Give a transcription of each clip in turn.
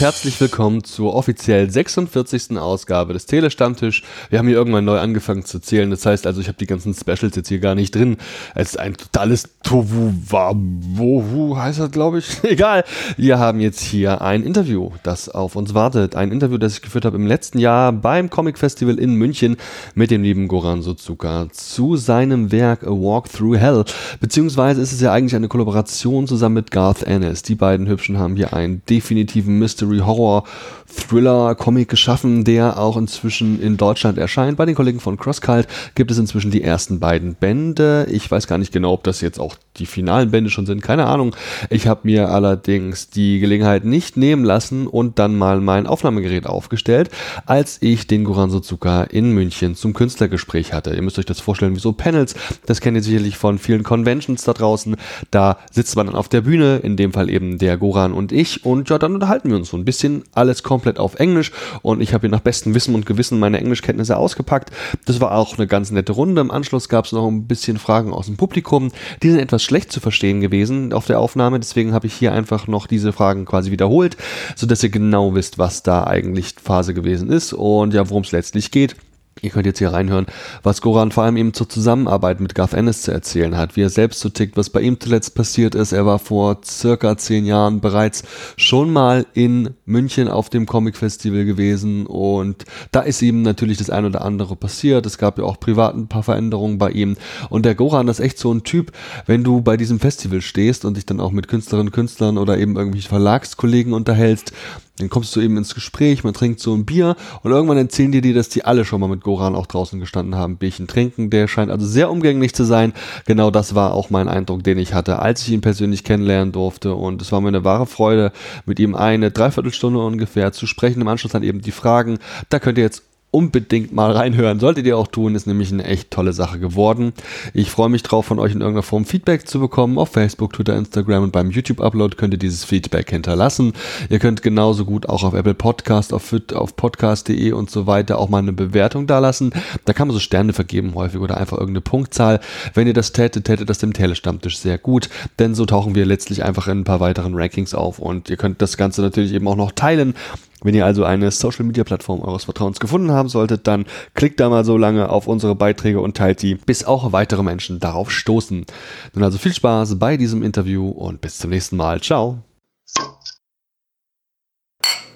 herzlich willkommen zur offiziell 46. Ausgabe des Telestammtisch. Wir haben hier irgendwann neu angefangen zu zählen. Das heißt also, ich habe die ganzen Specials jetzt hier gar nicht drin. Es ist ein totales Tovu Wabohu, heißt das, glaube ich. Egal. Wir haben jetzt hier ein Interview, das auf uns wartet. Ein Interview, das ich geführt habe im letzten Jahr beim Comic Festival in München mit dem lieben Goran Suzuka zu seinem Werk A Walk Through Hell. Beziehungsweise ist es ja eigentlich eine Kollaboration zusammen mit Garth Ennis. Die beiden Hübschen haben hier einen definitiven Mystery Horror Thriller Comic geschaffen, der auch inzwischen in Deutschland erscheint. Bei den Kollegen von CrossCult gibt es inzwischen die ersten beiden Bände. Ich weiß gar nicht genau, ob das jetzt auch die finalen Bände schon sind. Keine Ahnung. Ich habe mir allerdings die Gelegenheit nicht nehmen lassen und dann mal mein Aufnahmegerät aufgestellt, als ich den Goran Suzuka in München zum Künstlergespräch hatte. Ihr müsst euch das vorstellen wie so Panels. Das kennt ihr sicherlich von vielen Conventions da draußen. Da sitzt man dann auf der Bühne, in dem Fall eben der Goran und ich. Und ja, dann unterhalten wir uns so ein bisschen. Alles komplett auf Englisch und ich habe hier nach bestem Wissen und Gewissen meine Englischkenntnisse ausgepackt. Das war auch eine ganz nette Runde. Im Anschluss gab es noch ein bisschen Fragen aus dem Publikum. Die sind etwas schlecht zu verstehen gewesen auf der Aufnahme, deswegen habe ich hier einfach noch diese Fragen quasi wiederholt, sodass ihr genau wisst, was da eigentlich Phase gewesen ist und ja, worum es letztlich geht. Ihr könnt jetzt hier reinhören, was Goran vor allem eben zur Zusammenarbeit mit Garth Ennis zu erzählen hat, wie er selbst so tickt, was bei ihm zuletzt passiert ist. Er war vor circa zehn Jahren bereits schon mal in München auf dem Comic Festival gewesen und da ist ihm natürlich das ein oder andere passiert. Es gab ja auch privat ein paar Veränderungen bei ihm und der Goran ist echt so ein Typ, wenn du bei diesem Festival stehst und dich dann auch mit Künstlerinnen, Künstlern oder eben irgendwelchen Verlagskollegen unterhältst, dann kommst du eben ins Gespräch, man trinkt so ein Bier und irgendwann erzählen dir die, dass die alle schon mal mit Goran auch draußen gestanden haben, Bierchen trinken. Der scheint also sehr umgänglich zu sein. Genau das war auch mein Eindruck, den ich hatte, als ich ihn persönlich kennenlernen durfte. Und es war mir eine wahre Freude, mit ihm eine Dreiviertelstunde ungefähr zu sprechen. Im Anschluss dann eben die Fragen. Da könnt ihr jetzt unbedingt mal reinhören. Solltet ihr auch tun, ist nämlich eine echt tolle Sache geworden. Ich freue mich drauf, von euch in irgendeiner Form Feedback zu bekommen. Auf Facebook, Twitter, Instagram und beim YouTube-Upload könnt ihr dieses Feedback hinterlassen. Ihr könnt genauso gut auch auf Apple Podcast, auf, auf podcast.de und so weiter auch mal eine Bewertung dalassen. Da kann man so Sterne vergeben häufig oder einfach irgendeine Punktzahl. Wenn ihr das tätet, tätet das dem Telestammtisch sehr gut, denn so tauchen wir letztlich einfach in ein paar weiteren Rankings auf und ihr könnt das Ganze natürlich eben auch noch teilen wenn ihr also eine Social Media Plattform eures Vertrauens gefunden haben solltet, dann klickt da mal so lange auf unsere Beiträge und teilt die, bis auch weitere Menschen darauf stoßen. Nun also viel Spaß bei diesem Interview und bis zum nächsten Mal. Ciao.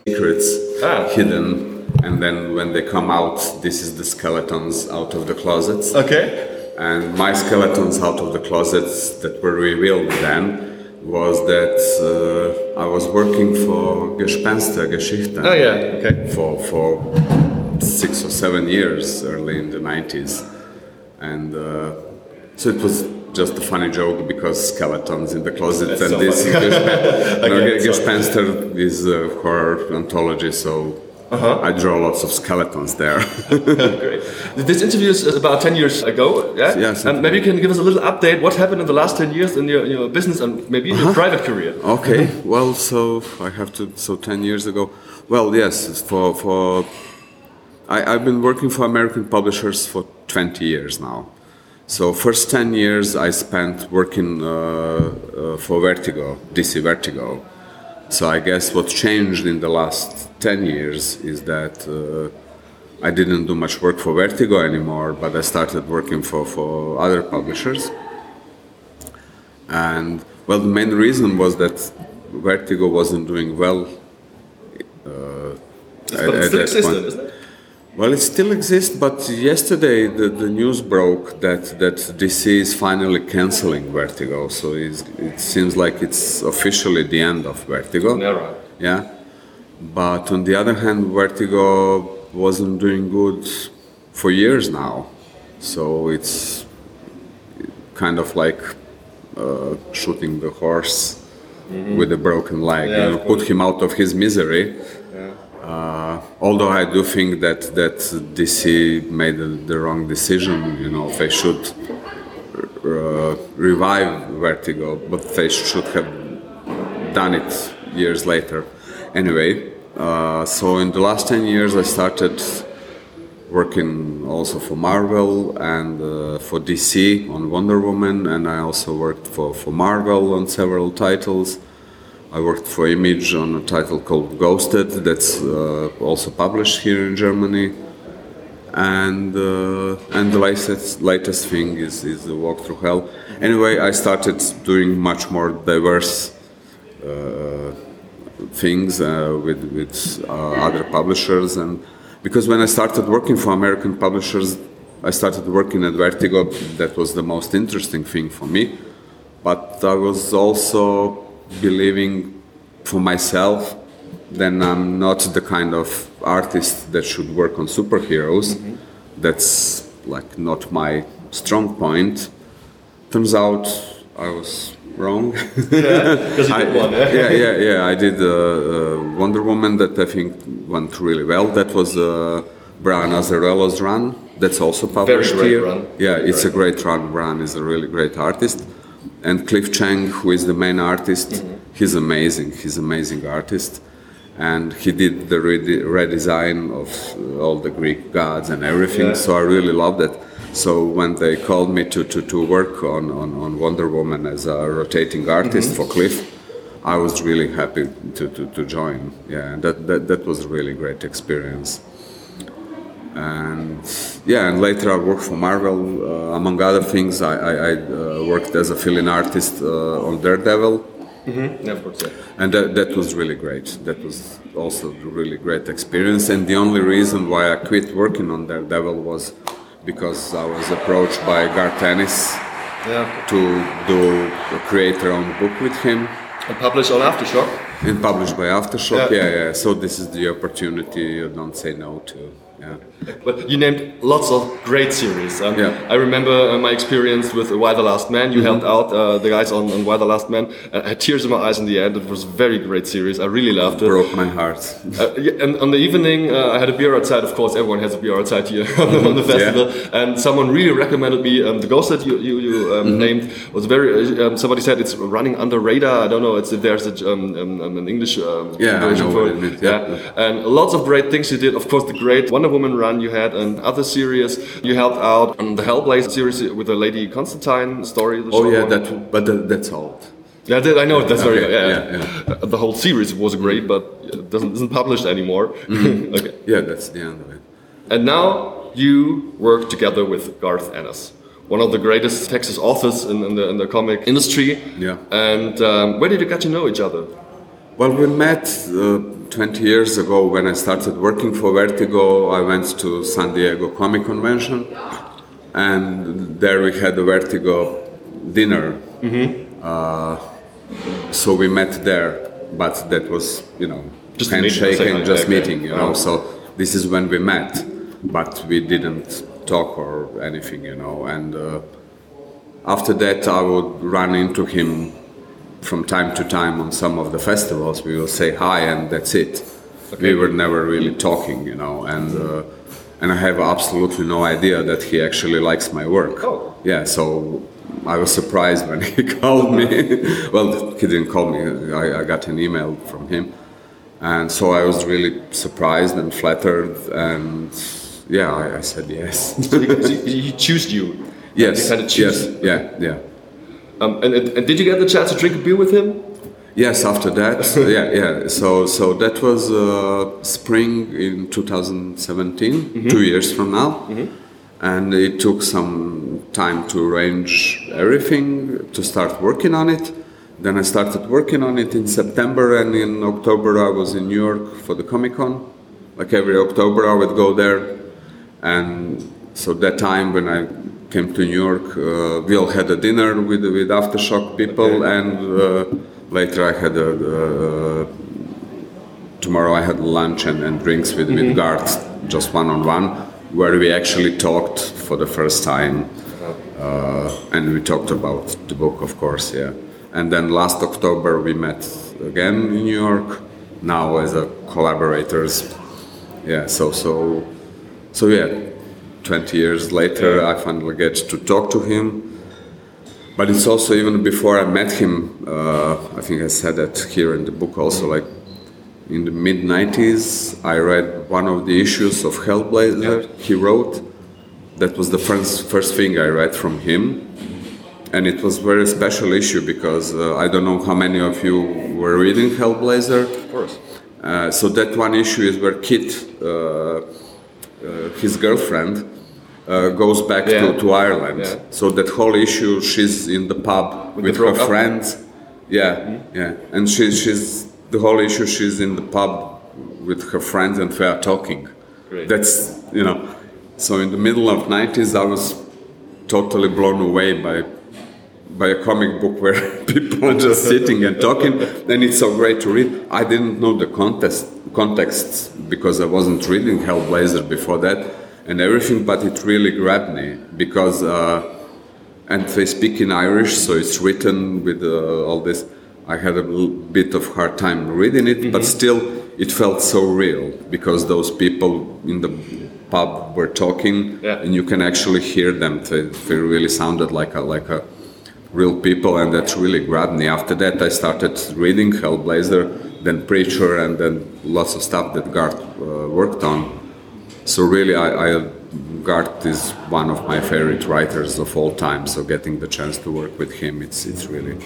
Secrets ah. hidden, and then when they come out, this is the skeletons out of the closets. Okay. And my skeletons out of the closets that were revealed then. Was that uh, I was working for Gespenster Geschichte. Oh yeah, okay. For for six or seven years, early in the nineties, and uh, so it was just a funny joke because skeletons in the closet That's and so this Gespenster is a horror anthology, so uh-huh. I draw lots of skeletons there. Great. This interview is about 10 years ago, yeah? Yes. And maybe you can give us a little update. What happened in the last 10 years in your, your business and maybe in uh-huh. your private career? Okay. well, so I have to, so 10 years ago. Well, yes, for, for I, I've been working for American publishers for 20 years now. So first 10 years I spent working uh, uh, for Vertigo, DC Vertigo. So I guess what changed in the last 10 years is that uh, I didn't do much work for Vertigo anymore, but I started working for, for other publishers. And well, the main reason was that Vertigo wasn't doing well. Uh, at, at that point. Well, it still exists, but yesterday the, the news broke that, that DC is finally canceling Vertigo. So it seems like it's officially the end of Vertigo. Yeah. Yeah. But on the other hand, Vertigo wasn't doing good for years now. So it's kind of like uh, shooting the horse mm-hmm. with a broken leg. Yeah, you know, put him out of his misery uh, although I do think that that DC made the, the wrong decision, you know, they should uh, revive Vertigo, but they should have done it years later. Anyway, uh, so in the last ten years, I started working also for Marvel and uh, for DC on Wonder Woman, and I also worked for, for Marvel on several titles. I worked for Image on a title called Ghosted, that's uh, also published here in Germany. And uh, and the latest latest thing is is the Walk Through Hell. Anyway, I started doing much more diverse uh, things uh, with with uh, other publishers, and because when I started working for American publishers, I started working at Vertigo. That was the most interesting thing for me, but I was also believing for myself, then I'm not the kind of artist that should work on superheroes. Mm-hmm. That's like not my strong point. Turns out I was wrong. yeah, because you did one. Yeah, yeah, yeah, yeah. I did uh, uh, Wonder Woman that I think went really well. That was uh, Brian Azzarello's run. That's also published Very here. Run. Yeah, it's a great run. Brian is a really great artist and Cliff Chiang, who is the main artist, mm-hmm. he's amazing. He's an amazing artist, and he did the redesign of all the Greek gods and everything. Yeah. So I really loved it. So when they called me to, to, to work on, on, on Wonder Woman as a rotating artist mm-hmm. for Cliff, I was really happy to, to, to join. Yeah, that, that, that was a really great experience and yeah, and later I worked for Marvel. Uh, among other things, I, I, I uh, worked as a fill-in artist uh, on Daredevil. Mm-hmm. Yeah, of course, yeah. And that, that was really great. That was also a really great experience. And the only reason why I quit working on Daredevil was because I was approached by Garth Ennis yeah. to do create their own book with him. And publish on Aftershock. And published by Aftershock, yeah. yeah, yeah. So this is the opportunity you don't say no to. Yeah. But you named lots of great series. Um, yeah. I remember uh, my experience with Y the Last Man. You mm -hmm. helped out uh, the guys on, on Y the Last Man. I had tears in my eyes in the end. It was a very great series. I really loved it. Broke my heart. uh, yeah, and on the evening, uh, I had a beer outside. Of course, everyone has a beer outside here on the festival. Yeah. And someone really recommended me um, the ghost that you you, you um, mm -hmm. named was very. Uh, um, somebody said it's running under radar. I don't know. It's there's a, um, um, an English yeah, version for it. Yeah. yeah, and lots of great things you did. Of course, the great Wonder Woman run you had and other series. You helped out on the Hellblazer series with the Lady Constantine story. oh yeah, that, but that's old. Yeah, I know that's okay, very yeah, yeah. yeah, The whole series was great, but it doesn't isn't published anymore. Mm -hmm. okay. Yeah, that's the end of it. And now you work together with Garth Ennis, one of the greatest Texas authors in, in, the, in the comic industry. Yeah. And um, where did you get to know each other? Well, we met uh, 20 years ago when I started working for Vertigo. I went to San Diego Comic Convention, and there we had a Vertigo dinner. Mm-hmm. Uh, so we met there, but that was, you know, just handshaking, just meeting, you know. Oh. So this is when we met, but we didn't talk or anything, you know. And uh, after that, I would run into him from time to time on some of the festivals we will say hi and that's it. Okay. we were never really talking you know and uh, and i have absolutely no idea that he actually likes my work. Oh. yeah so i was surprised when he called me. Well he didn't call me I, I got an email from him. And so i was really surprised and flattered and yeah i, I said yes. So he, he chose you? Yes yes yeah yeah um, and, and, did you get the chance to drink a beer with him? Yes, after that, yeah, yeah. So, so that was uh, spring in 2017, mm-hmm. two years from now, mm-hmm. and it took some time to arrange everything to start working on it. Then I started working on it in September, and in October I was in New York for the Comic Con. Like every October, I would go there, and so that time when I came to New York. Uh, we all had a dinner with with aftershock people, okay. and uh, later I had a. Uh, tomorrow I had lunch and, and drinks with, mm-hmm. with Garth, just one on one, where we actually talked for the first time. Uh, and we talked about the book, of course, yeah. And then last October we met again in New York, now as a collaborators. Yeah, so so so yeah, 20 years later, I finally get to talk to him. But it's also even before I met him, uh, I think I said that here in the book also, like in the mid 90s, I read one of the issues of Hellblazer he wrote. That was the first, first thing I read from him. and it was very special issue because uh, I don't know how many of you were reading Hellblazer. Of course. Uh, so that one issue is where Kit, uh, uh, his girlfriend, uh, goes back Yeah. to, to Ireland. Yeah. So that whole issue, she's in the pub With with, the her friends. Yeah, yeah, and she, she's the whole issue. She's in the pub with her friends, and they are talking. Great. That's you know. So in the middle of 90s, I was totally blown away by by a comic book where people are just sitting and talking, and it's so great to read. I didn't know the context contexts because I wasn't reading Hellblazer before that and everything, but it really grabbed me because. Uh, and they speak in Irish, so it's written with uh, all this. I had a bit of hard time reading it, but still, it felt so real because those people in the pub were talking, Yeah. and you can actually hear them. They, they really sounded like a like a real people, and that really grabbed me. After that, I started reading Hellblazer, then Preacher, and then lots of stuff that Garth uh, worked on. So really, I, I Garth is one of my favorite writers of all time. So getting the chance to work with him, it's it's really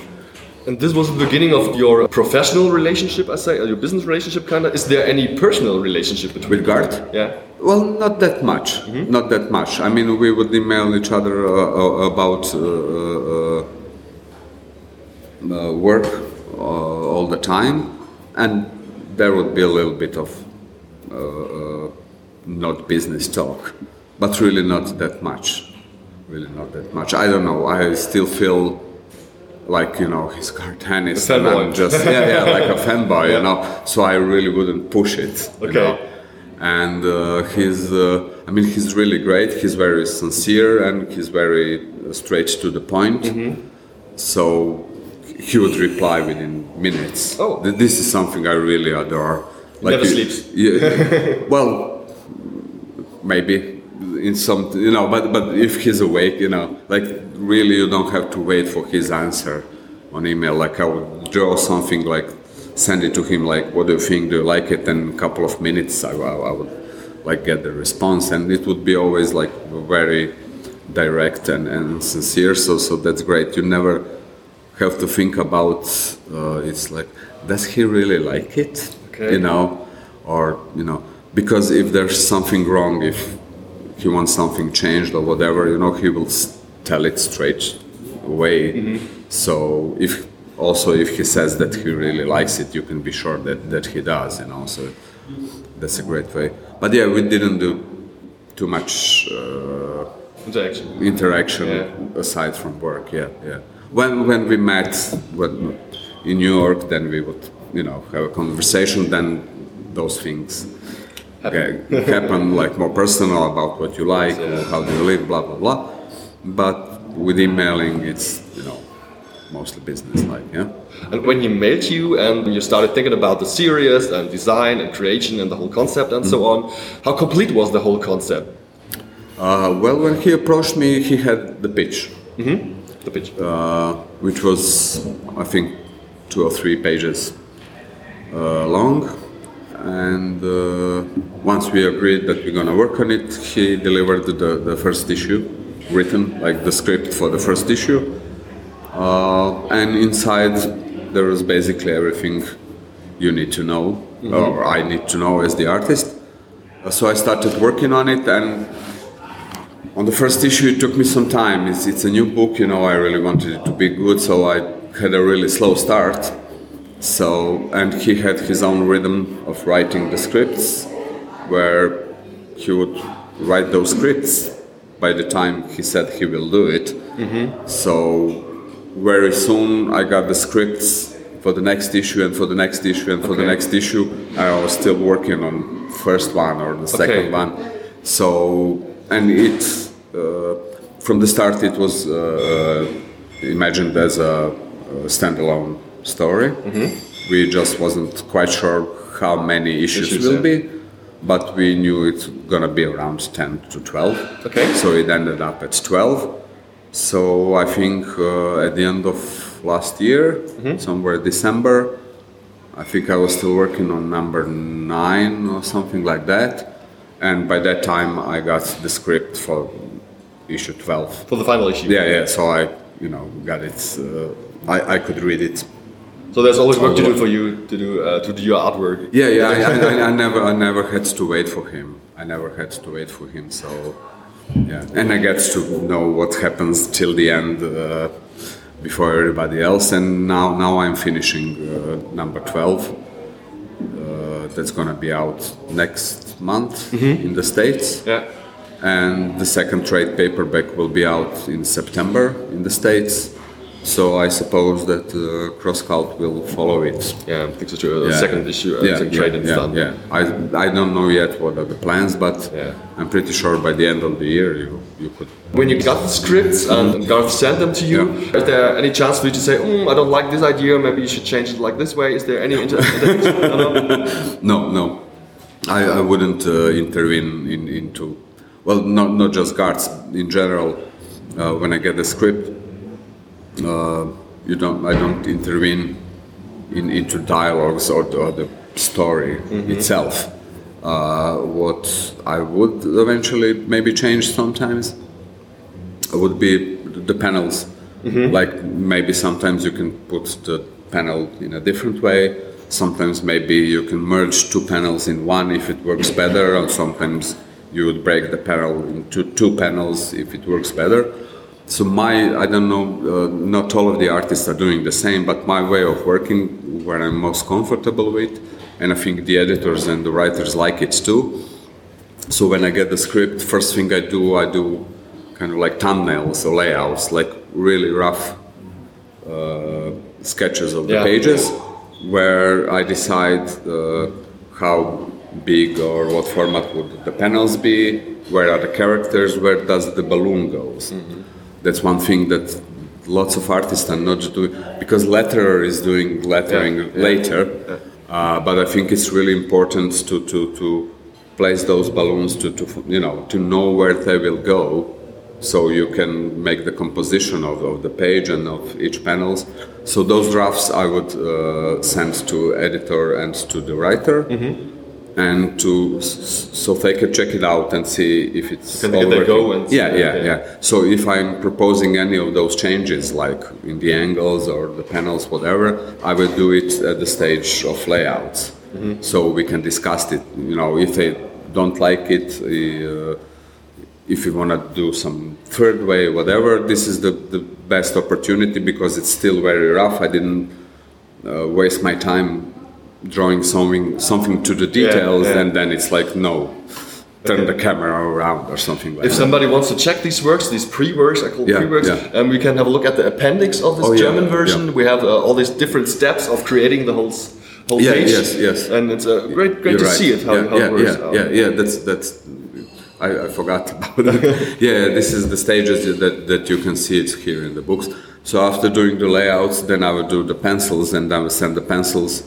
And this was the beginning of your professional relationship, I say, or your business relationship, kind of. Is there any personal relationship between with Garth. Yeah. Well, not that much. Not that much. I mean, we would email each other uh, uh, about uh, uh, uh, work uh, all the time, and there would be a little bit of uh, uh, not business talk, but really not that much. Really not that much. I don't know. I still feel like you know he's cartoonist, A and I'm just yeah, yeah, like a fanboy, you know. So I really wouldn't push it. you Okay. know and uh, he's uh, i mean he's really great he's very sincere and he's very uh, straight to the point Mm-hmm. so he would reply within minutes Oh. This is something i really adore Never you- sleeps. yeah, well maybe in some you know but but if he's awake you know like really you don't have to wait for his answer on email. Like i would draw something like send it to him like what do you think? Do you like it? And a couple of minutes i, I, I would like get the response. And it would be always like very direct and, and sincere. So so that's great. You never have to think about uh, it's like does he really like it? Okay. you know or you know because if there's something wrong if he wants something changed or whatever you know he will tell it straight away so if also if he says that he really likes it you can be sure that that he does you know so that's a great way but yeah we didn't do too much uh, Interaction. interaction Yeah. aside from work. Yeah, yeah. When when we met when, in New York, then we would you know have a conversation. Then those things happen, happen like more personal about what you like, or how do you live, blah blah blah. But with emailing, it's you know mostly business like. Yeah. And when he mailed you and you started thinking about the series and design and creation and the whole concept and so on, how complete was the whole concept? Uh, well, when he approached me, he had the pitch. The pitch. uh, which was, I think, two or three pages uh, long. And uh, once we agreed that we're gonna work on it, he delivered the, the first issue, written like the script for the first issue. Uh, and inside there was basically everything you need to know, or I need to know as the artist. Uh, so I started working on it, and on the first issue, it took me some time. It's, it's a new book, you know. I really wanted it to be good, so I had a really slow start. So, and he had his own rhythm of writing the scripts, where he would write those scripts by the time he said he will do it. So, very soon I got the scripts for the next issue and for the next issue and for the next issue. I was still working on first one or the second Okay. one. So, and it uh, from the start it was uh, uh, imagined as a, a standalone story. We just wasn't quite sure how many issues, Issues, will yeah. be, but we knew it's gonna be around 10 to 12. Okay. So it ended up at 12. So I think uh, at the end of last year, somewhere December, I think I was still working on number nine or something like that. And by that time, I got the script for issue 12. For the final issue. Yeah, yeah. So I you know, got it. Uh, I, I could read it. So there's always work to do for you to do uh, to do your artwork. Yeah, yeah. I, I, I never, I never had to wait for him. I never had to wait for him. So, yeah, and I get to know what happens till the end uh, before everybody else. And now, now I'm finishing uh, number twelve. Uh, that's gonna be out next month in the states. Yeah. and the second trade paperback will be out in September in the States. So I suppose that uh, CrossCult will follow it. Yeah, I think so too. Yeah. second issue, uh, yeah, yeah, yeah, done. yeah. I, I don't know yet what are the plans, but Yeah. I'm pretty sure by the end of the year you, you could. When you got the scripts and Garth sent them to you, Yeah. is there any chance for you to say, mm, I don't like this idea, maybe you should change it like this way? Is there any inter- no, no. I, I wouldn't uh, intervene in, into, well, not, not just guards in general. Uh, when I get the script, Uh, you don't, I don't intervene in, into dialogues or, or the story mm-hmm. itself. Uh, what I would eventually maybe change sometimes would be the panels. Mm-hmm. Like maybe sometimes you can put the panel in a different way. Sometimes maybe you can merge two panels in one if it works better, and sometimes you would break the panel into two panels if it works better. So my, I don't know, uh, not all of the artists are doing the same, but my way of working, where I'm most comfortable with, and I think the editors and the writers like it too. So when I get the script, first thing I do, I do kind of like thumbnails or layouts, like really rough uh, sketches of the Yeah. pages, where I decide uh, how big or what format would the panels be, where are the characters, where does the balloon goes. That's one thing that lots of artists are not doing because letterer is doing lettering Yeah, yeah, later. Uh, but I think it's really important to, to, to place those balloons to, to you know to know where they will go so you can make the composition of, of the page and of each panels. So those drafts i would uh, send to editor and to the writer and to so they can check it out and see if it's Can all working. go and see- yeah yeah yeah. So if i'm proposing any of those changes like in the angles or the panels whatever i will do it at the stage of layouts. So we can discuss it. You know if they don't like it uh, if you want to do some third way whatever this is the, the best opportunity because it's still very rough. I didn't uh, waste my time drawing something something to the details yeah. and then it's like no turn the camera around or something like If that somebody wants to check these works, these pre-works, I call Yeah, pre-works, yeah. and we can have a look at the appendix of this Oh, yeah, German version. yeah. We have uh, all these different steps of creating the whole whole Yeah, page. yes, yes. And it's uh, great, great You're to right. see it how, yeah, how yeah, it works. yeah, out. yeah, yeah. That's that's. I, I forgot about it. yeah, this is the stages that, that you can see it here in the books. So after doing the layouts, then I will do the pencils, and I will send the pencils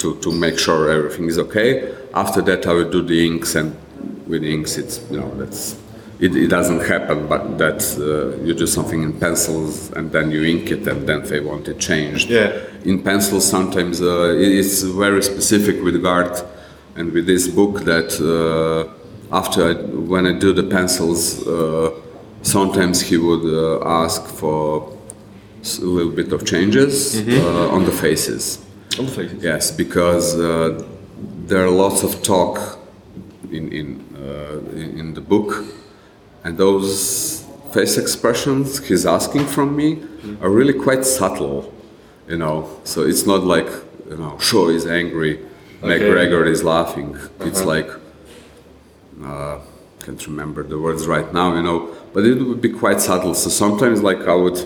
to, to make sure everything is okay. After that, I will do the inks, and with inks, it's you know that's it, it doesn't happen, but that uh, you do something in pencils and then you ink it, and then they want it changed Yeah. in pencils sometimes uh, it's very specific with Gart and with this book that uh, after I, when I do the pencils uh, sometimes he would uh, ask for a little bit of changes uh, on the faces On the faces. yes because uh, there are lots of talk in in, uh, in in the book and those face expressions he's asking from me are really quite subtle you know? So it's not like you know shaw is angry Okay. mcgregor is laughing. It's like uh, can't remember the words right now you know? But it would be quite subtle. So sometimes like i would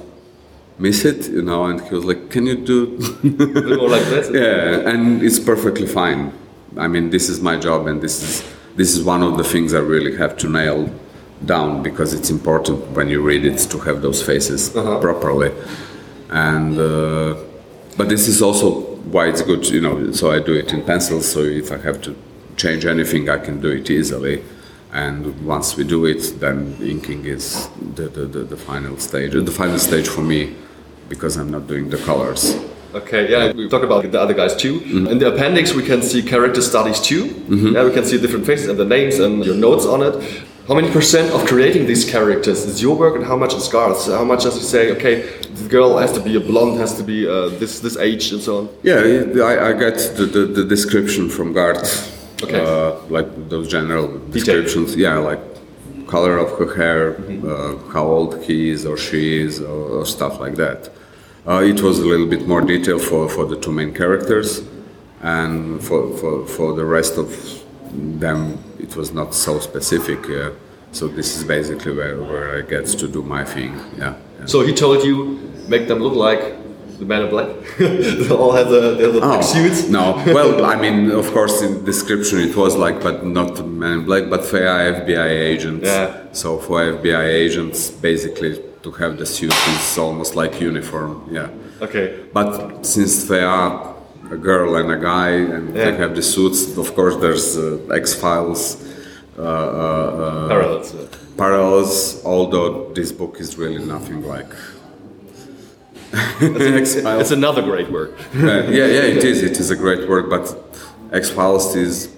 miss it you know and he was like can you do more like this. yeah, and it's perfectly fine. I mean, this is my job, and this is this is one of the things I really have to nail down because it's important when you read it to have those faces properly. And uh, but this is also why it's good, you know. So I do it in pencil. So if I have to change anything, I can do it easily. And once we do it, then inking is the, the, the, the final stage. The final stage for me, because I'm not doing the colors. Okay, yeah, we talk about the other guys too. Mm-hmm. In the appendix, we can see character studies too. Yeah, we can see different faces and the names and your notes on it. How many percent of creating these characters is your work and how much is Garth's? How much does he say, okay, the girl has to be a blonde, has to be uh, this this age, and so on. Yeah, I, I get the, the, the description from Garth. Okay. Uh, like those general descriptions. Yeah, like color of her hair, Mm-hmm. how old he is or she is, or, or stuff like that. Uh, it was a little bit more detailed for, for the two main characters, and for, for, for the rest of them, it was not so specific. So this is basically where, where I get to do my thing. Yeah. yeah. So he told you make them look like the Man in Black. they all have the, they have the black suits. Oh, No, well, I mean, of course, in description it was like, but not Man in Black, but for FBI agents. Yeah. So for FBI agents, basically, to have the suit is almost like uniform. Yeah. Okay. But since they are a girl and a guy, and they have the suits, of course, there's uh, X Files. Uh, uh, uh, Parallels. parallels, although this book is really nothing like X Files. It's another great work. Uh, yeah, yeah, it is. It is a great work, but X Files is,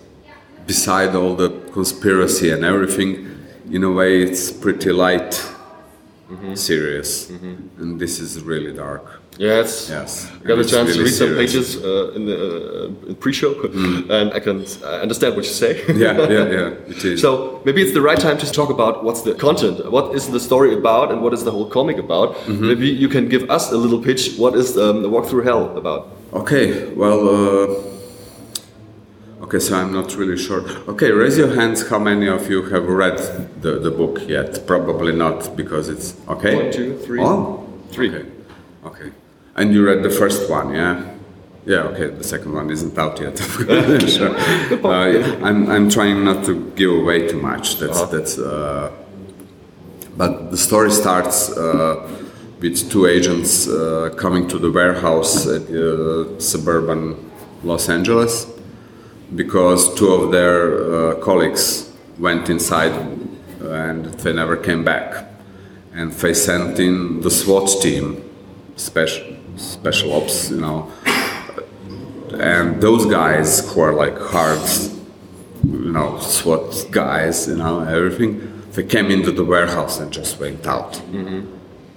beside all the conspiracy and everything, in a way, it's pretty light, serious, and this is really dark. Yes. Yes, I got a chance to really read some serious. pages uh, in the uh, pre-show, and I can uh, understand what you say. Yeah, yeah, yeah. It is. So maybe it's the right time to talk about what's the content, what is the story about, and what is the whole comic about. Mm-hmm. Maybe you can give us a little pitch. What is um, the Walk Through Hell about? Okay, well, uh, okay, so I'm not really sure. Okay, raise your hands how many of you have read the, the book yet? Probably not, because it's. Okay? One, two, three. Oh? Three. Okay. okay. And you read the first one, yeah? Yeah, okay, the second one isn't out yet. sure. Uh, I'm, I'm trying not to give away too much. That's. that's uh, but the story starts uh, with two agents uh, coming to the warehouse at uh, suburban Los Angeles because two of their uh, colleagues went inside and they never came back. And they sent in the SWAT team, special, special ops, you know. And those guys who are like hard, you know, SWAT guys, you know, everything, they came into the warehouse and just went out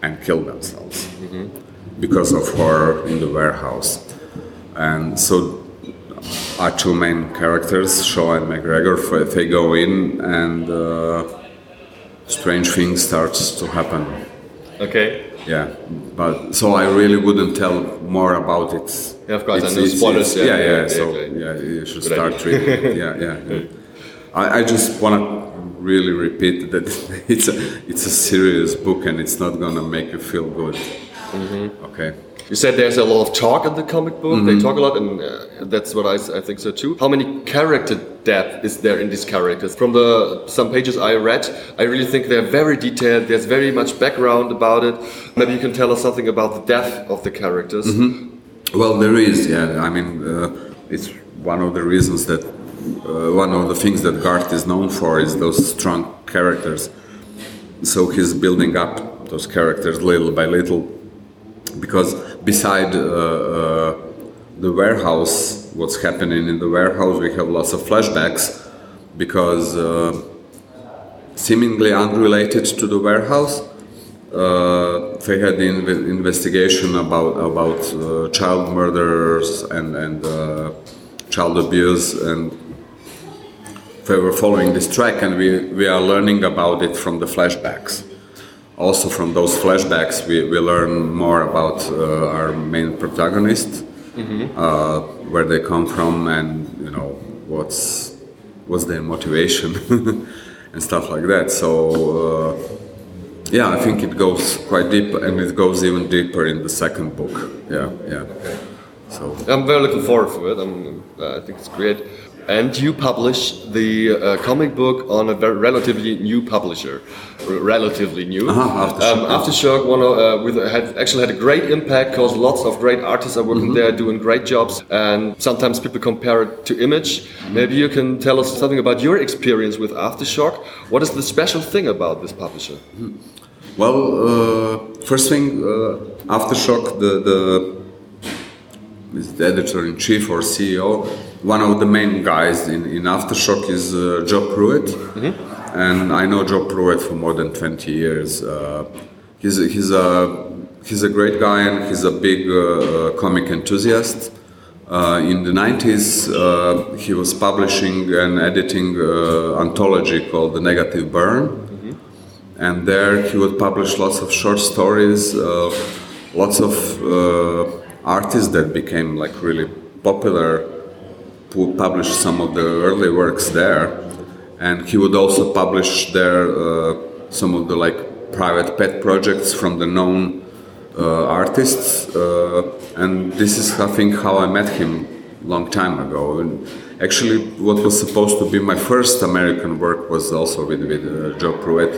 and killed themselves because of horror in the warehouse. And so our two main characters, Shaw and McGregor, they go in and uh, strange things starts to happen. Okay. Yeah, but so I really wouldn't tell more about it. Yeah, of course, It's- know it's- spoilers, it's- yeah, Yeah, yeah. yeah, so yeah, yeah, you should Good start idea. reading. Yeah, yeah. yeah. I, I just want to really repeat that it's a it's a serious book and it's not gonna make you feel good. Mm-hmm. Okay. You said there's a lot of talk in the comic book. Mm-hmm. They talk a lot, and uh, that's what I think so too. How many character depth is there in these characters? From the some pages I read, I really think they're very detailed. There's very much background about it. Maybe you can tell us something about the depth of the characters. Well, there is, yeah. I mean, uh, it's one of the reasons that uh, one of the things that Garth is known for is those strong characters. So he's building up those characters little by little, because beside uh, uh, the warehouse, what's happening in the warehouse, we have lots of flashbacks, because uh, seemingly unrelated to the warehouse, uh, they had the inve- investigation about about uh, child murders and and uh, child abuse, and they were following this track, and we we are learning about it from the flashbacks. Also, from those flashbacks, we, we learn more about uh, our main protagonist, uh, where they come from, and you know what's what's their motivation and stuff like that. So. Uh, yeah, I think it goes quite deep, and it goes even deeper in the second book. Yeah, yeah. So I'm very looking forward to it. I'm, uh, I think it's great. And you publish the uh, comic book on a very relatively new publisher, R- relatively new. Uh-huh, Aftershock, Um. Aftershock, one uh, with had actually had a great impact because lots of great artists are Mm-hmm. working there, doing great jobs. And sometimes people compare it to Image. Mm-hmm. Maybe you can tell us something about your experience with Aftershock. What is the special thing about this publisher? Well, uh, first thing, uh, Aftershock, the, the, is the editor in chief or CEO, one of the main guys in, in Aftershock is uh, Joe Pruitt. And I know Joe Pruitt for more than 20 years. Uh, he's, he's a he's a great guy and he's a big uh, comic enthusiast. Uh, in the 90s, uh, he was publishing and editing uh, anthology called The Negative Burn. And there he would publish lots of short stories, uh, lots of uh, artists that became like really popular would publish some of the early works there. And he would also publish there uh, some of the like private pet projects from the known uh, artists, uh, and this is I think how I met him long time ago. And actually, what was supposed to be my first American work was also with with uh, Joe Pruitt.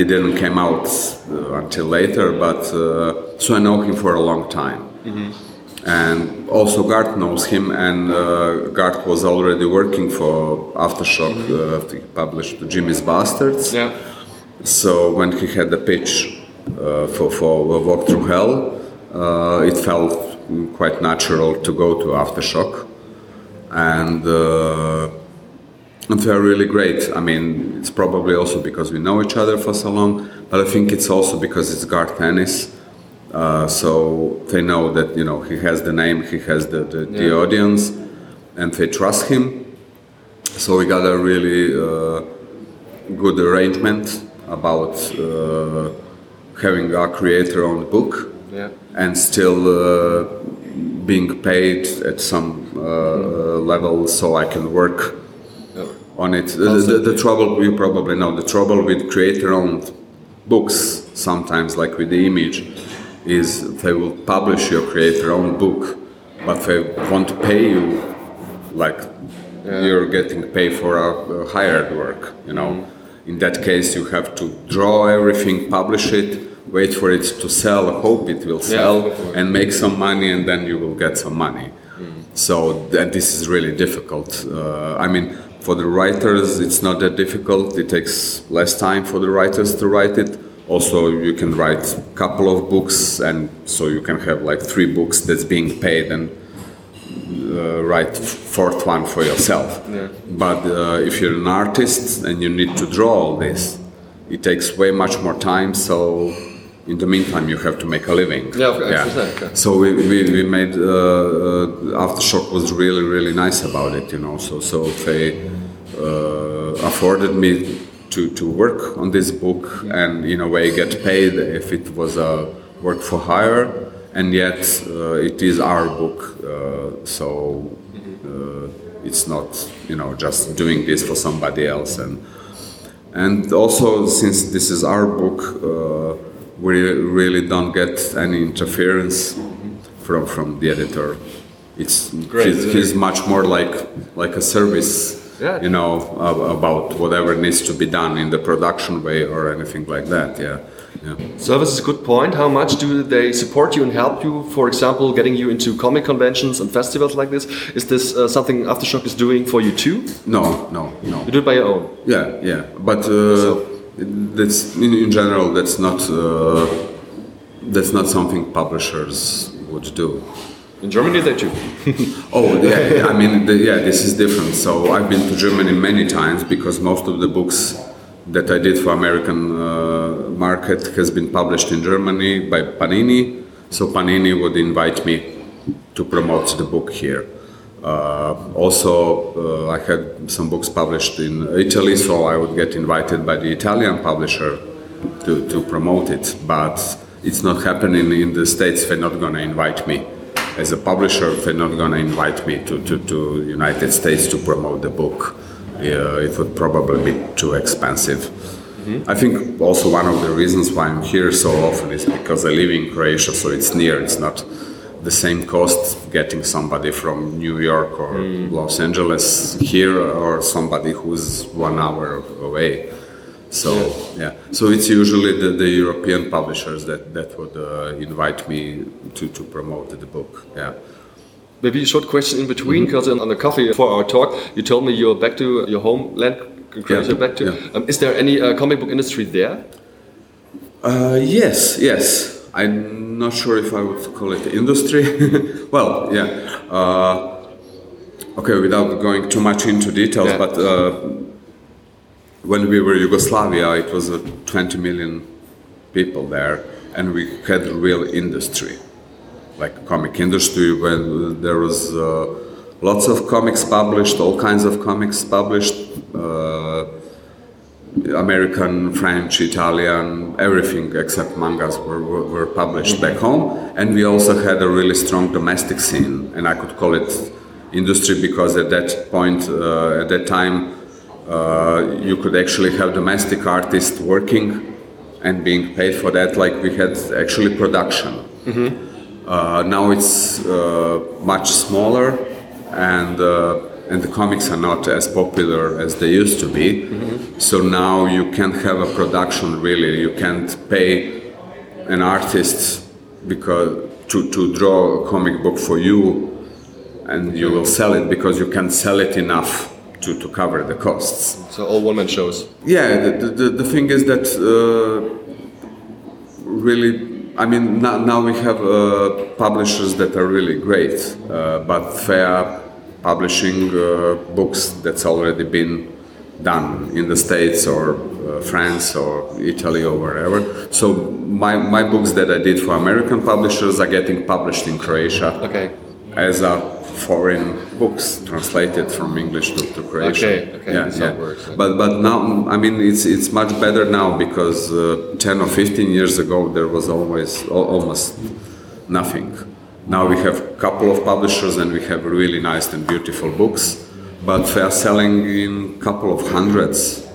It didn't come out uh, until later, but uh, so I know him for a long time. And also Gart knows him, and uh, Gart was already working for Aftershock. Uh, after he published Jimmy's Bastards. Yeah. So when he had the pitch uh, for, for Walk Through Hell, uh, it felt quite natural to go to Aftershock. And, uh, and they're really great. I mean, it's probably also because we know each other for so long, but I think it's also because it's Garth Ennis. Uh, so they know that you know he has the name, he has the, the, the audience, and they trust him. So we got a really uh, good arrangement about uh, having a creator-owned book Yeah. and still uh, being paid at some uh, level so I can work on it. The, the, the trouble you probably know the trouble with creator-owned books sometimes, like with the image, is they will publish your creator-owned book, but they want to pay you like you're getting paid for a, a hired work. You know, in that case, you have to draw everything, publish it, wait for it to sell, hope it will sell, course. and make some money, and then you will get some money. So that this is really difficult. Uh, I mean, for the writers, it's not that difficult. It takes less time for the writers to write it. Also, you can write a couple of books, and so you can have like three books that's being paid and uh, write fourth one for yourself. Yeah. But uh, if you're an artist and you need to draw all this, it takes way much more time. So in the meantime, you have to make a living. Yeah, okay. So we, we, we made uh, uh, Aftershock was really really nice about it, you know. So so they uh, afforded me to, to work on this book and in a way get paid if it was a work for hire, and yet uh, it is our book. Uh, so uh, it's not you know just doing this for somebody else and. And also, since this is our book, uh, we really don't get any interference from from the editor. It's Great. he's, he's much more like like a service, Yeah. you know, ab- about whatever needs to be done in the production way or anything like that. Yeah, yeah. Service is a good point. How much do they support you and help you? For example, getting you into comic conventions and festivals like this. Is this uh, something Aftershock is doing for you too? No, no, no. You do it by your own. Yeah, yeah, but uh, that's in, in general that's not uh, that's not something publishers would do. In Germany, they do. Oh, yeah, yeah, I mean, the, yeah, this is different. So I've been to Germany many times because most of the books that I did for American uh, market has been published in Germany by Panini. So Panini would invite me to promote the book here. Uh, also, uh, I had some books published in Italy, so I would get invited by the Italian publisher to, to promote it. But it's not happening in the States. They're not going to invite me as a publisher. They're not going to invite me to, to, to United States to promote the book. Yeah, it would probably be too expensive. Mm-hmm. I think also one of the reasons why I'm here so often is because I live in Croatia, so it's near. It's not the same cost getting somebody from New York or mm. Los Angeles here or somebody who's one hour away. So yeah, so it's usually the, the European publishers that that would uh, invite me to, to promote the book. Yeah. Maybe a short question in between, because on the coffee for our talk, you told me you're back to your homeland, Yeah, back to. yeah. Um, is there any uh, comic book industry there? Uh, yes, yes. I'm not sure if I would call it industry. well, yeah. Uh, okay, without going too much into details, Yeah. but uh, when we were Yugoslavia, it was a 20 million people there, and we had real industry, like comic industry, when there was uh, lots of comics published, all kinds of comics published. Uh, American, French, Italian, everything except mangas were, were, were published back home. And we also had a really strong domestic scene, and I could call it industry because at that point, uh, at that time, uh, you could actually have domestic artists working and being paid for that, like we had actually production. Uh, now it's uh, much smaller, and uh, and the comics are not as popular as they used to be. So now you can't have a production really. You can't pay an artist because to, to draw a comic book for you, and you will sell it because you can't sell it enough to, to cover the costs. So all one man shows. Yeah, the, the, the thing is that uh, really, I mean, now, now we have uh, publishers that are really great, uh, but they are publishing uh, books that's already been done in the States or uh, France or Italy or wherever. So my, my books that I did for American publishers are getting published in Croatia Okay. As a foreign books translated from English to, to Croatian. Okay, okay, how it works, yeah. But but now I mean it's it's much better now because uh, ten or fifteen years ago there was always al- almost nothing. Now we have a couple of publishers and we have really nice and beautiful books, but they are selling in couple of hundreds,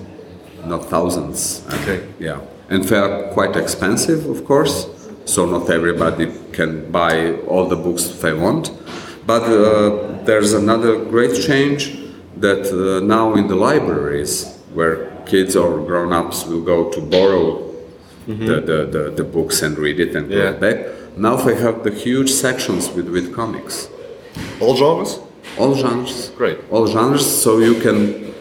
not thousands. And, Okay. Yeah, and they are quite expensive, of course. So not everybody can buy all the books they want. But uh, there's another great change that uh, now in the libraries, where kids or grown-ups will go to borrow the, the, the, the books and read it and go back, now they have the huge sections with, with comics All genres? all genres. Great. All genres. So you can,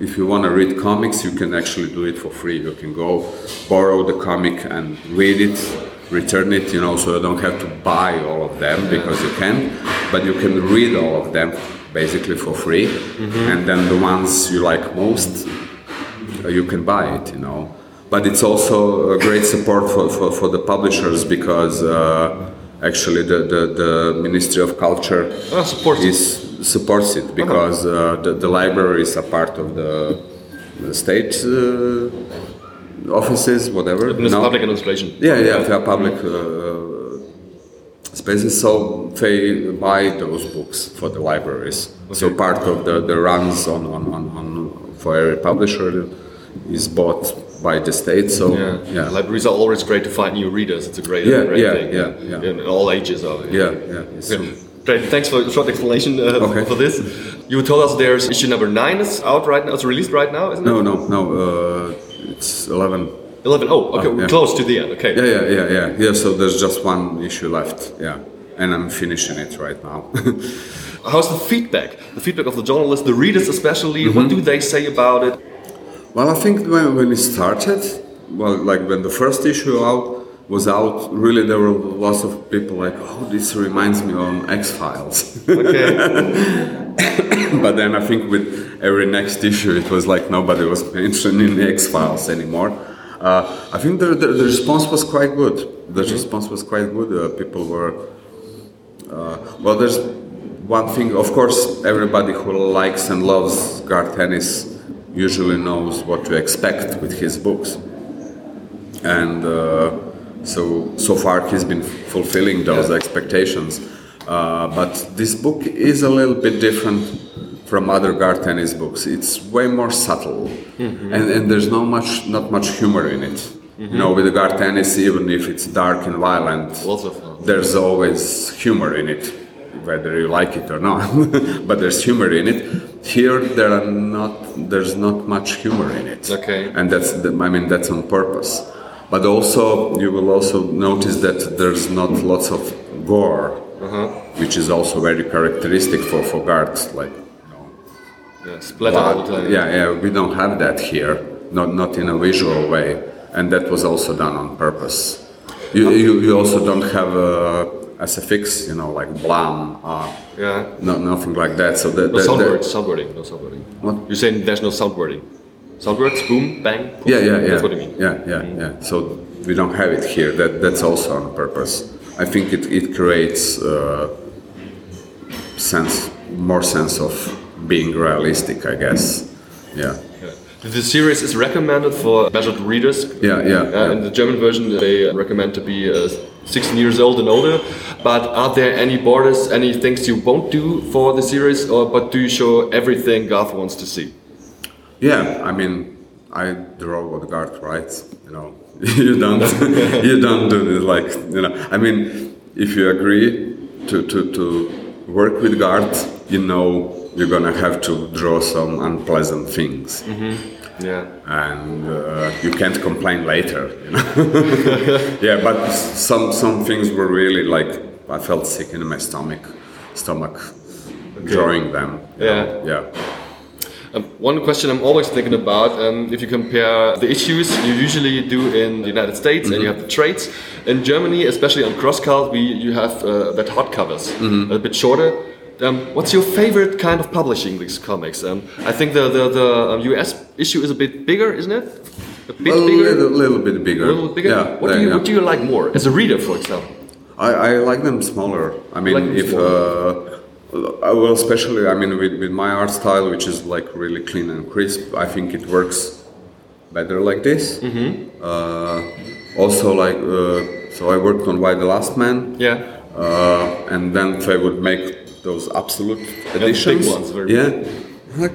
if you want to read comics, you can actually do it for free. You can go borrow the comic and read it, return it. You know, so you don't have to buy all of them because you can, but you can read all of them basically for free. And then the ones you like most, uh, you can buy it. You know. But it's also a great support for, for, for the publishers because uh, actually the, the, the Ministry of Culture Ah, supports it. is supports it because uh, the, the libraries are part of the, the state uh, offices, whatever. No. public administration. Yeah, yeah, they are public uh, spaces, so they buy those books for the libraries. So part of the, the runs on, on, on, on for every publisher is bought by the state. So Yeah. yeah, Libraries are always great to find new readers. It's a great, Yeah, great yeah, thing. yeah, yeah. In all ages of it. yeah, yeah. it's. Great. Thanks for the short explanation uh, Okay. for this. You told us there's issue number nine is out right now. It's released right now, isn't it? No, no, no. Uh, it's eleven. 11. Oh, okay. Oh, we're yeah. close to the end. Okay. Yeah, yeah, yeah, yeah, yeah. So there's just one issue left. Yeah, and I'm finishing it right now. How's the feedback? The feedback of the journalists, the readers especially. What Mm-hmm. do they say about it? well, I think when, when it started, well, like when the first issue out was out, really there were lots of people like, "Oh, this reminds me of X Files." Okay. but then I think with every next issue, it was like nobody was mentioning X Files anymore. Uh, I think the, the, the response was quite good. The response was quite good. Uh, people were uh, well. There's one thing, of course, everybody who likes and loves Garth Ennis usually knows what to expect with his books, and uh, so so far he's been fulfilling those expectations. Uh, but this book is a little bit different from other Garth Ennis books. It's way more subtle, and, and there's not much not much humor in it. You know, with Garth Ennis, even if it's dark and violent, Lots of fun. there's always humor in it, whether you like it or not. but there's humor in it. Here, there are not. There's not much humor in it. Okay. And that's. The, I mean, that's on purpose. But also, you will also notice that there's not lots of gore, uh-huh. which is also very characteristic for for Garth. Like, you know, Yeah, splatter all the blood. time. Uh, yeah, yeah, we don't have that here, not not in a visual way, and that was also done on purpose. You uh-huh. you, you also don't have uh, a SFX, you know, like blam, uh, Yeah. no, nothing like that. So that, No that- sound that- words, sound wording, no sound wording. What? You're saying there's no sound wording. Sound works, boom, bang. poof. Yeah, yeah, yeah. That's what I mean. Yeah, yeah, yeah. So we don't have it here. That that's also on purpose. I think it it creates uh, sense, more sense of being realistic. I guess. Yeah. The series is recommended for measured readers. Yeah, yeah, Uh, yeah. In the German version, they recommend to be uh, 16 years old and older. But are there any borders, any things you won't do for the series, or but do you show everything Garth wants to see? Yeah, I mean, I draw what Garth writes. You know, you don't, you don't do it like you know. I mean, if you agree to to to work with Garth, you know you're gonna have to draw some unpleasant things, Yeah. and uh, you can't complain later. You know. yeah, but some some things were really like I felt sick in my stomach, stomach, drawing them. Yeah. know. Yeah. Um, one question I'm always thinking about: um, if you compare the issues you usually do in the United States and you have the trades in Germany, especially on CrossCult, we you have uh, that hardcovers, a bit shorter. Um, what's your favorite kind of publishing these comics? Um, I think the the, the um, US issue is a bit bigger, isn't it? A bit A bigger. little, little bit bigger. A little bit bigger. Yeah. what do you yeah. What do you like more as a reader, for example? I, I like them smaller. I mean, Like if uh, well, especially I mean with, with my art style, which is like really clean and crisp, I think it works better like this. Mm-hmm. Uh, also, like uh, so, I worked on Y the Last Man. Yeah. Uh, and then they would make those absolute the big ones, very yeah. Like,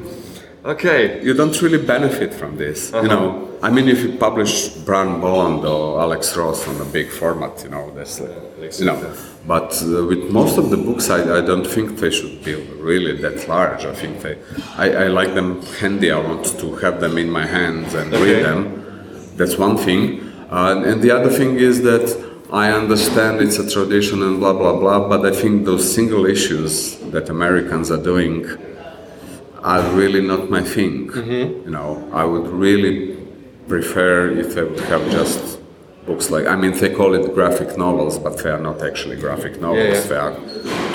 Okay. you don't really benefit from this. Uh-huh. You know, I mean, if you publish Brian Bolland or Alex Ross on a big format, you know, that's like, you know. But uh, with most of the books, I, I don't think they should be really that large. I think they, I, I like them handy. I want to have them in my hands and Okay. read them. That's one thing. Uh, and the other thing is that I understand it's a tradition and blah blah blah. But I think those single issues that Americans are doing are really not my thing. You know, I would really prefer if they would have just books like I mean they call it graphic novels, but they are not actually graphic novels. yeah. They are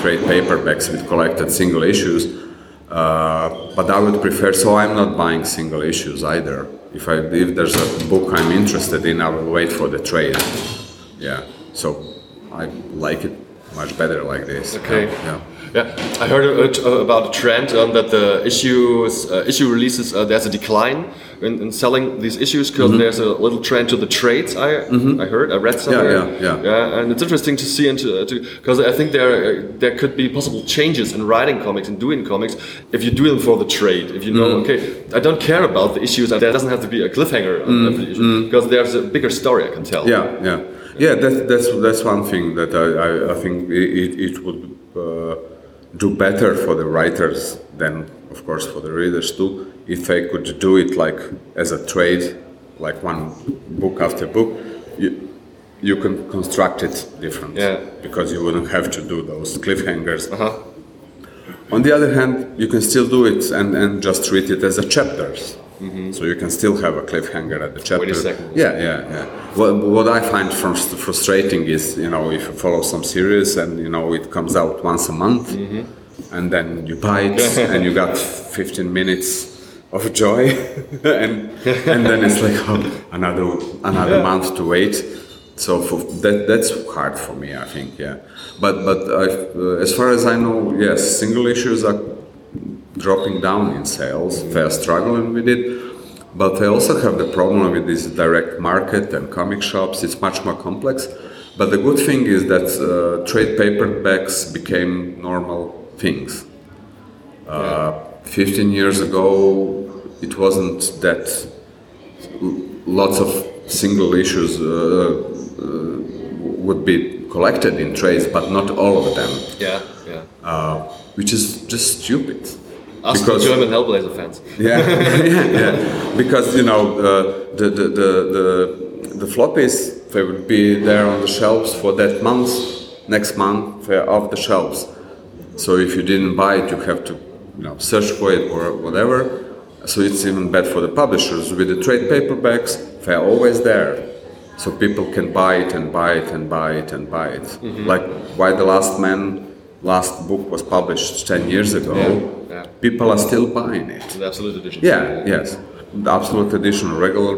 trade paperbacks with collected single issues. Uh, but I would prefer. So I'm not buying single issues either. If I if there's a book I'm interested in, I will wait for the trade. Yeah. So I like it much better like this. Okay. Yeah. Yeah, I heard uh, uh, about a trend um, that the issues, uh, issue releases, uh, there's a decline in, in selling these issues because Mm-hmm. there's a little trend to the trades. I I heard, I read somewhere. yeah, yeah. Yeah. And it's interesting to see into because I think there uh, there could be possible changes in writing comics and doing comics if you do them for the trade. If you know, Mm-hmm. okay, I don't care about the issues, and there doesn't have to be a cliffhanger on every issue because there's a bigger story I can tell. Mm-hmm. Yeah, yeah, yeah. That, that's that's one thing that I, I, I think it, it would uh, do better for the writers than, of course, for the readers too. If they could do it like as a trade, like one book after book, you you can construct it different. Yeah. Because you wouldn't have to do those cliffhangers. Uh-huh. On the other hand, you can still do it and, and just treat it as a chapters. So you can still have a cliffhanger at the chapter. Mm-hmm. a second. Yeah, yeah, yeah. What, what I find frust- frustrating is, you know, if you follow some series and, you know, it comes out once a month Mm-hmm. and then you buy it and you got 15 minutes of joy and, and then it's like, oh, another, another month to wait. So for that, that's hard for me, I think, yeah. But, but I, uh, as far as I know, yes, single issues are dropping down in sales. They are struggling with it, but they also have the problem with this direct market and comic shops. It's much more complex. But the good thing is that uh, trade paperbacks became normal things. Uh, 15 years ago, it wasn't that lots of single issues uh, uh, would be collected in trades, but not all of them, Yeah, yeah. uh, which is just stupid. Ask the German Hellblazer fans. Yeah, yeah, yeah. Because you know uh, the, the the the the floppies they would be there on the shelves for that month. Next month they're off the shelves. So if you didn't buy it, you have to you know search for it or whatever. So it's even bad for the publishers. With the trade paperbacks, they're always there. So people can buy it and buy it and buy it and buy it. Like Y the Last Man last book was published ten years ago. Yeah, yeah. People are still buying it. The absolute edition. Yeah, yes. the absolute edition, regular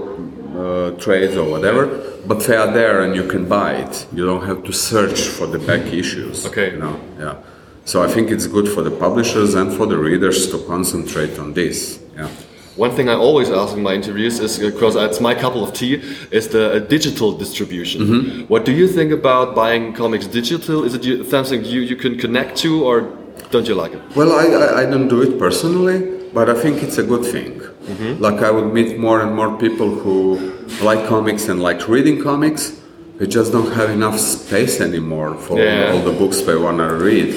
uh, trades or whatever, but they are there and you can buy it. You don't have to search for the back issues. Okay. You know, yeah. So I think it's good for the publishers and for the readers to concentrate on this. Yeah. One thing I always ask in my interviews is because it's my cup of tea is the uh, digital distribution. Mm-hmm. What do you think about buying comics digital? Is it something you, you can connect to or don't you like it? Well, I, I, I don't do it personally, but I think it's a good thing. Like I would meet more and more people who like comics and like reading comics. They just don't have enough space anymore for Yeah. all the books they want to read.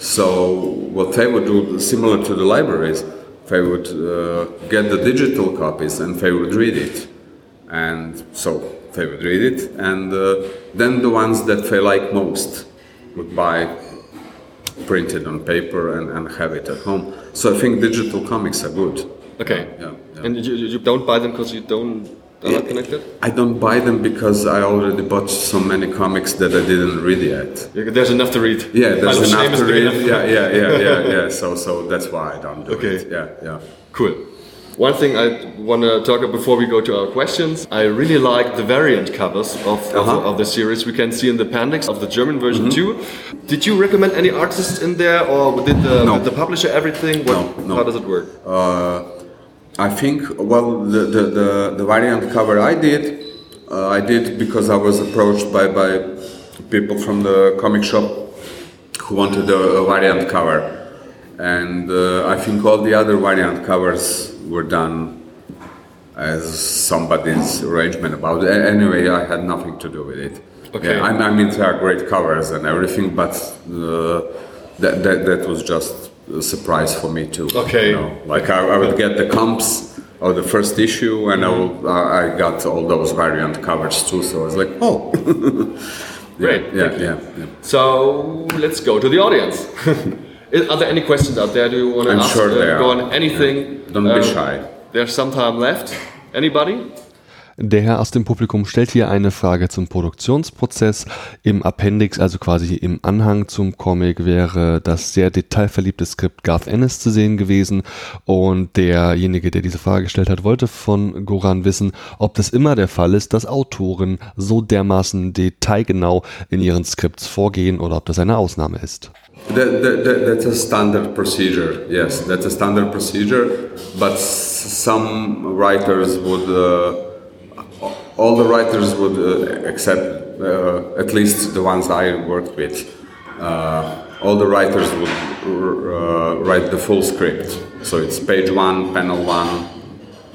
So what they would do, similar to the libraries, they would uh, get the digital copies and they would read it. And so they would read it, and uh, then the ones that they like most would buy printed on paper and, and have it at home. So I think digital comics are good. Okay. Yeah, yeah. And you, you don't buy them because you don't are not connected? I don't buy them because I already bought so many comics that I didn't read yet. There's enough to read. Yeah, there's enough to read. enough. Yeah, yeah, yeah, yeah, yeah. So, so that's why I don't do Okay. it. Yeah, yeah. Cool. One thing I want to talk about before we go to our questions, I really like the variant covers of, of, Uh-huh. of the series. We can see in the appendix of the German version Mm-hmm. too. Did you recommend any artists in there, or did the, No. did the publisher everything? What, No, no. How does it work? Uh, I think well the the, the, the variant cover I did uh, I did because I was approached by, by people from the comic shop who wanted a, a variant cover and uh, I think all the other variant covers were done as somebody's arrangement about it. Anyway, I had nothing to do with it. Okay. Yeah, I, I mean, they are great covers and everything, but uh, that, that, that was just a surprise for me too. Okay. You know, like I, I would get the comps of the first issue, and I, will, I got all those variant covers too. So I was like, oh, Great. yeah, yeah, yeah. So let's go to the audience. Are there any questions out there? Do you want to I'm ask? sure uh, there go are. on anything? Don't be Um, shy. There's some time left. Anybody? Der Herr aus dem Publikum stellt hier eine Frage zum Produktionsprozess. Im Appendix, also quasi im Anhang zum Comic, wäre das sehr detailverliebte Skript Garth Ennis zu sehen gewesen. Und derjenige, der diese Frage gestellt hat, wollte von Goran wissen, ob das immer der Fall ist, dass Autoren so dermaßen detailgenau in ihren Skripts vorgehen oder ob das eine Ausnahme ist. That, that, that, that's a standard procedure. Yes, that's a standard procedure. But some writers would, uh, all the writers would uh, accept, uh, at least the ones I worked with. Uh, all the writers would uh, write the full script. So it's page one, panel one,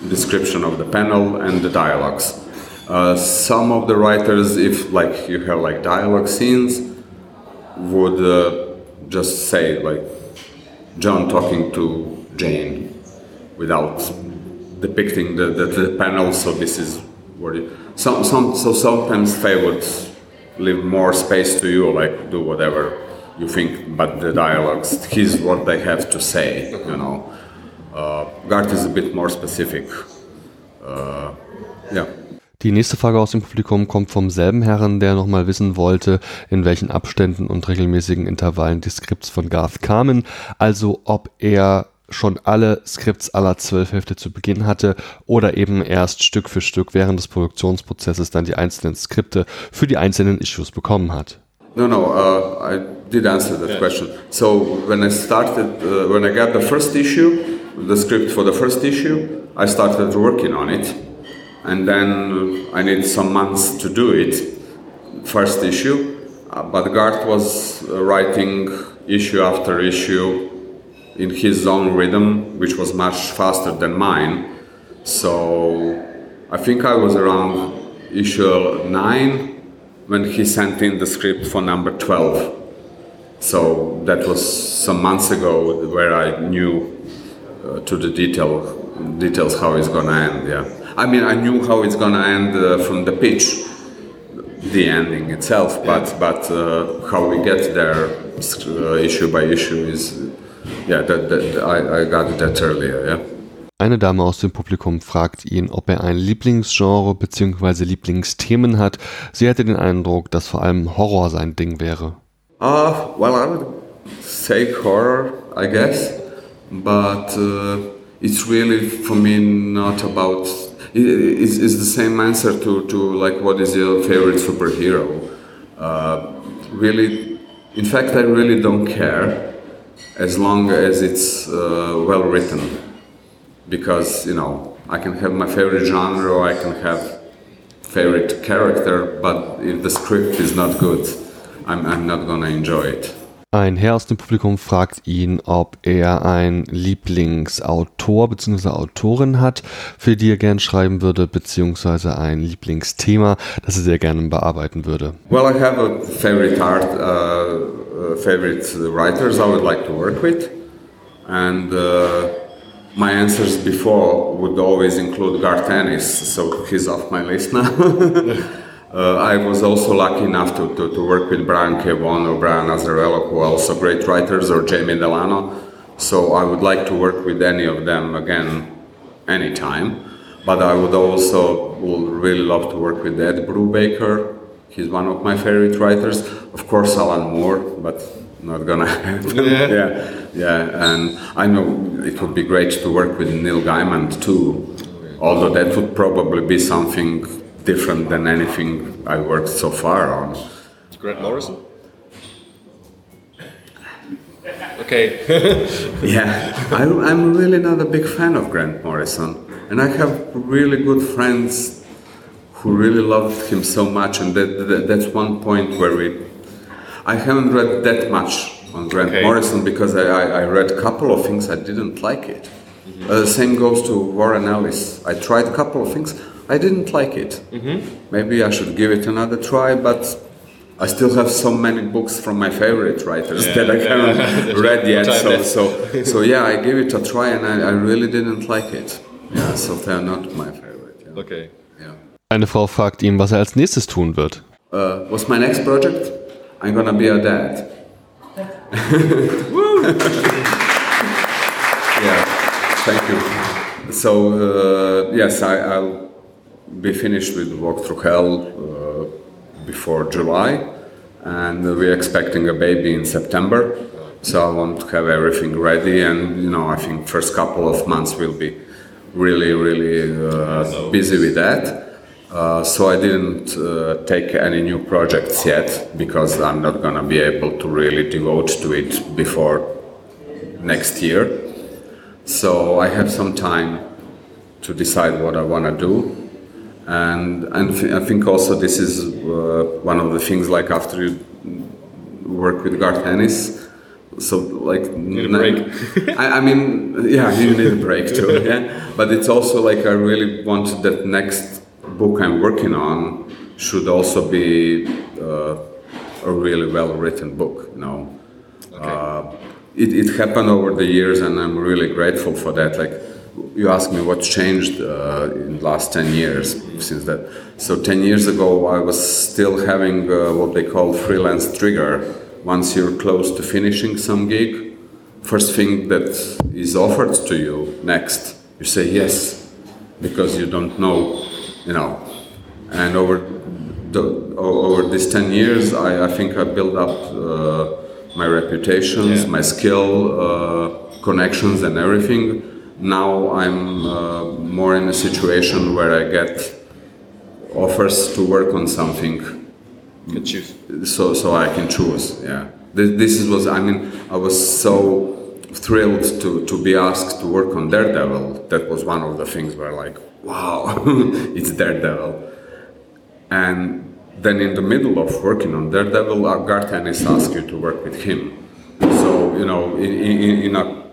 description of the panel, and the dialogues. Uh, some of the writers, if like you have like dialogue scenes, would uh, just say like John talking to Jane without depicting the, the, the panel. So this is it, some some so sometimes they leave more space to you, like do whatever you think, but the dialogues here's what they have to say. You know, uh, Garth is a bit more specific. Uh, yeah. Die nächste Frage aus dem Publikum kommt vom selben Herren, der nochmal wissen wollte, in welchen Abständen und regelmäßigen Intervallen die Skripts von Garth kamen. Also ob er schon alle Skripts aller zwölf Hefte zu Beginn hatte oder eben erst Stück für Stück während des Produktionsprozesses dann die einzelnen Skripte für die einzelnen Issues bekommen hat. No, no, uh, I did answer that question. So when I started, uh, when I got the first issue, the script for the first issue, I started working on it, and then I needed some months to do it. First issue, uh, but Garth was uh, writing issue after issue in his own rhythm, which was much faster than mine. So I think I was around issue nine when he sent in the script for number 12. So that was some months ago where I knew uh, to the detail details how it's gonna end. Yeah, I mean I knew how it's gonna end uh, from the pitch, the ending itself, but but uh, how we get there uh, issue by issue is yeah that, that I, I got that earlier. Yeah. Eine Dame aus dem Publikum fragt ihn, ob er ein Lieblingsgenre bzw. Lieblingsthemen hat. Sie hätte den Eindruck, dass vor allem Horror sein Ding wäre. Uh, well, I would say horror, I guess, but uh, it's really for me not about. it- It's, it's the same answer to, to like what is your favorite superhero. Uh, really, in fact, I really don't care as long as it's uh, well written because you know I can have my favorite genre or I can have favorite character, but if the script is not good, I'm, I'm not gonna enjoy it. Ein Herr aus dem Publikum fragt ihn, ob er einen Lieblingsautor bzw. Autorin hat, für die er gern schreiben würde, beziehungsweise ein Lieblingsthema, das er sehr gerne bearbeiten würde. Well, I have a favorite art, uh, uh, favorite writers I would like to work with, and uh, my answers before would always include Garth Ennis, so he's off my list now. uh, I was also lucky enough to, to, to work with Brian K. Vaughan or Brian Azzarello, who are also great writers, or Jamie Delano. So I would like to work with any of them again anytime. But I would also will really love to work with Ed Brubaker. He's one of my favorite writers. Of course, Alan Moore, but not gonna happen. Yeah. yeah, yeah. And I know it would be great to work with Neil Gaiman too. Although that would probably be something different than anything I worked so far on. Grant Morrison. Okay. Yeah, I, I'm really not a big fan of Grant Morrison, and I have really good friends who really loved him so much, and that, that that's one point where we. I haven't read that much on Grant Okay. Morrison because I, I, I read a couple of things I didn't like it. Uh, same goes to Warren Ellis. I tried a couple of things, I didn't like it. Maybe I should give it another try, but I still have so many books from my favorite writers that I haven't read yet. So, left. so, so yeah, I gave it a try and I, I really didn't like it. Yeah, so they're not my favorite. Yeah. Okay. Eine Frau fragt ihn, was er als nächstes tun wird. Uh, what's my next project? I'm gonna be a dad. yeah, thank you. So uh, yes, I, I'll be finished with Walk Through Hell uh, before July, and we're expecting a baby in September. So I want to have everything ready, and you know, I think first couple of months will be really, really uh, busy with that. Uh, so I didn't uh, take any new projects yet because I'm not gonna be able to really devote to it before next year. So I have some time to decide what I want to do, and and th- I think also this is uh, one of the things like after you work with Garth Ennis. So like Need a break. I, I mean, yeah, you need a break too. Yeah, but it's also like I really want that next book I'm working on should also be uh, a really well written book. You know, uh, it, it happened over the years, and I'm really grateful for that. Like you asked me what's changed uh, in the last 10 years since that. So 10 years ago, I was still having uh, what they call freelance trigger. Once you're close to finishing some gig, first thing that is offered to you next, you say yes, because you don't know, you know. And over the, over these 10 years, I, I think I built up uh, my reputations, Yeah. my skill, uh, connections, and everything. Now I'm uh, more in a situation where I get offers to work on something Can choose. so so I can choose. Yeah, this, this is was I mean I was so thrilled to to be asked to work on Daredevil. That was one of the things where like wow, it's Daredevil. And then in the middle of working on Daredevil, uh, Garth Ennis asked you to work with him. So you know in in, in a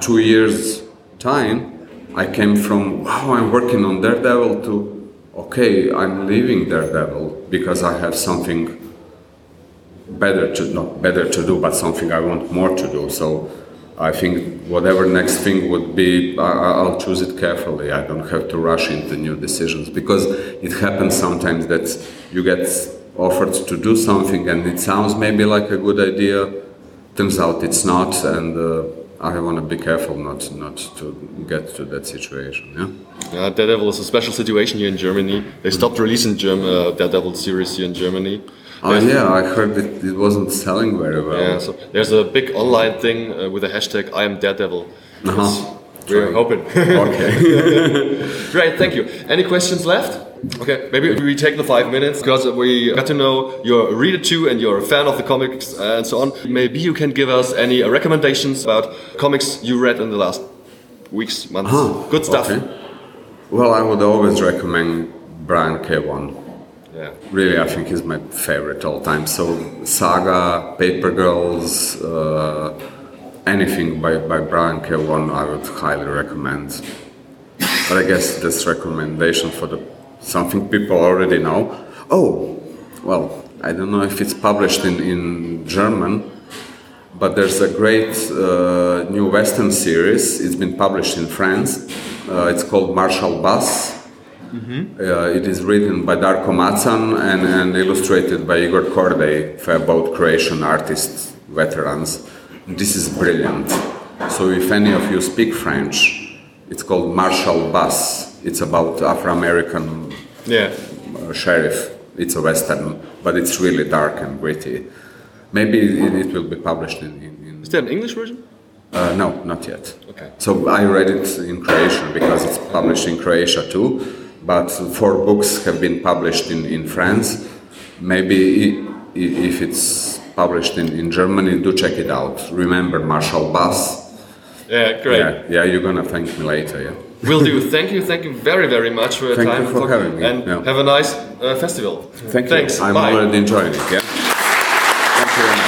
two years time, I came from wow I'm working on Daredevil to okay I'm leaving Daredevil because I have something better to not better to do but something I want more to do so I think whatever next thing would be I, I- I'll choose it carefully I don't have to rush into new decisions because it happens sometimes that you get offered to do something and it sounds maybe like a good idea turns out it's not and uh, I want to be careful not not to get to that situation yeah Yeah, Daredevil is a special situation here in Germany. They stopped releasing Germ uh, Daredevil series here in Germany. Oh yeah I heard it, it wasn't selling very well Yeah, so there's a big online thing uh, with the hashtag I am Daredevil. Uh-huh. We're hoping. Okay. Great, thank you. Any questions left? Okay, maybe we take the five minutes because we got to know you're a reader too and you're a fan of the comics and so on. Maybe you can give us any recommendations about comics you read in the last weeks, months. Good stuff. Okay. Well, I would always recommend Brian K. Vaughan. Yeah. Really, I think he's my favorite all time. So, Saga, Paper Girls, uh, anything by, by Brian. Vaughan, I would highly recommend. But I guess this recommendation for the something people already know. Oh, well, I don't know if it's published in, in German, but there's a great uh, new Western series. It's been published in France. Uh, it's called Marshal Bass. Uh, it is written by Darko Macan and, and illustrated by Igor Kordey for about Croatian artists, veterans. This is brilliant. So if any of you speak French, it's called Marshal Bass. It's about Afro-American Yeah. uh, sheriff. It's a western, but it's really dark and gritty. Maybe it, it will be published in, in, in Is there an English version? uh, no, not yet. Okay. So I read it in Croatian because it's published in Croatia too. But four books have been published in, in France. Maybe if it's published in, in Germany, do check it out. Remember Marshal Bass. Yeah, great. Yeah, yeah, you're gonna thank me later. Yeah. Will do. Thank you. Thank you very, very much for your Thank time. you for having me. And Yeah. have a nice uh, festival. Thank you. Thanks. I'm Bye. already enjoying it. Yeah. Thank you very much.